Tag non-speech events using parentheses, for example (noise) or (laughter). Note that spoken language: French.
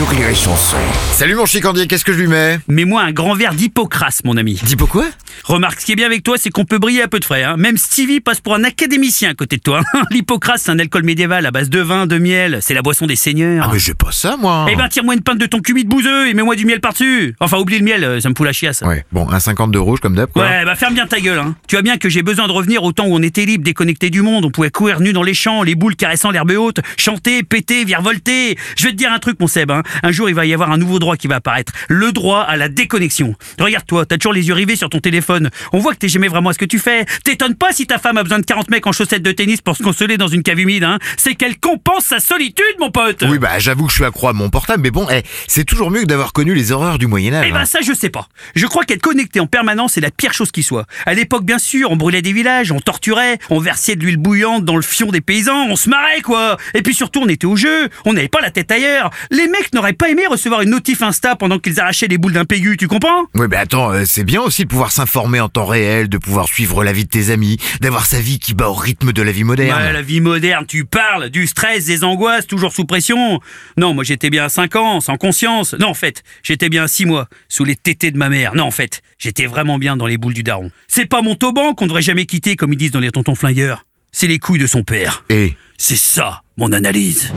sur Rire et Chanson. Salut mon chicandier, qu'est-ce que je lui mets Mets-moi un grand verre d'hypocrase, mon ami. Dis quoi Remarque, ce qui est bien avec toi, c'est qu'on peut briller à peu de frais. Hein. Même Stevie passe pour un académicien à côté de toi. (laughs) L'hypocrase, c'est un alcool médiéval à base de vin, de miel. C'est la boisson des seigneurs. Ah mais j'ai pas ça moi Eh ben, tire-moi une pinte de ton cubit de bouseux et mets-moi du miel par-dessus. Enfin, oublie le miel, euh, ça me fout la chiasse. Ouais, bon, un 50 de rouge comme d'hab quoi. Ouais, bah ferme bien ta gueule. Hein. Tu vois bien que j'ai besoin de revenir au temps où on était libre, déconnecté du monde. On pouvait courir nu dans les champs, les boules caressant l'herbe haute, chanter, péter, virevolter. Je vais te dire un truc, mon Seb. Hein. Un jour, il va y avoir un nouveau droit qui va apparaître. Le droit à la déconnexion. Regarde-toi, t'as toujours les yeux rivés sur ton téléphone. On voit que t'es jamais vraiment à ce que tu fais. T'étonnes pas si ta femme a besoin de 40 mecs en chaussettes de tennis pour se consoler dans une cave humide. Hein. C'est qu'elle compense sa solitude, mon pote. Oui bah j'avoue que je suis accro à mon portable, mais bon, eh, c'est toujours mieux que d'avoir connu les horreurs du Moyen-Âge. Eh ben hein. ça je sais pas. Je crois qu'être connecté en permanence est la pire chose qui soit. À l'époque bien sûr, on brûlait des villages, on torturait, on versait de l'huile bouillante dans le fion des paysans, on se marrait quoi. Et puis surtout on était au jeu, on n'avait pas la tête ailleurs. Les mecs n'auraient pas aimé recevoir une notif Insta pendant qu'ils arrachaient les boules d'un pégu, tu comprends? Oui bah attends, euh, c'est bien aussi de pouvoir s'informer en temps réel, de pouvoir suivre la vie de tes amis, d'avoir sa vie qui bat au rythme de la vie moderne. Ouais, la vie moderne, tu parles du stress, des angoisses, toujours sous pression. Non, moi j'étais bien à 5 ans, sans conscience. Non, en fait, j'étais bien à 6 mois, sous les tétés de ma mère. Non, en fait, j'étais vraiment bien dans les boules du daron. C'est pas mon tauban qu'on devrait jamais quitter, comme ils disent dans les tontons flingueurs. C'est les couilles de son père. Et C'est ça, mon analyse.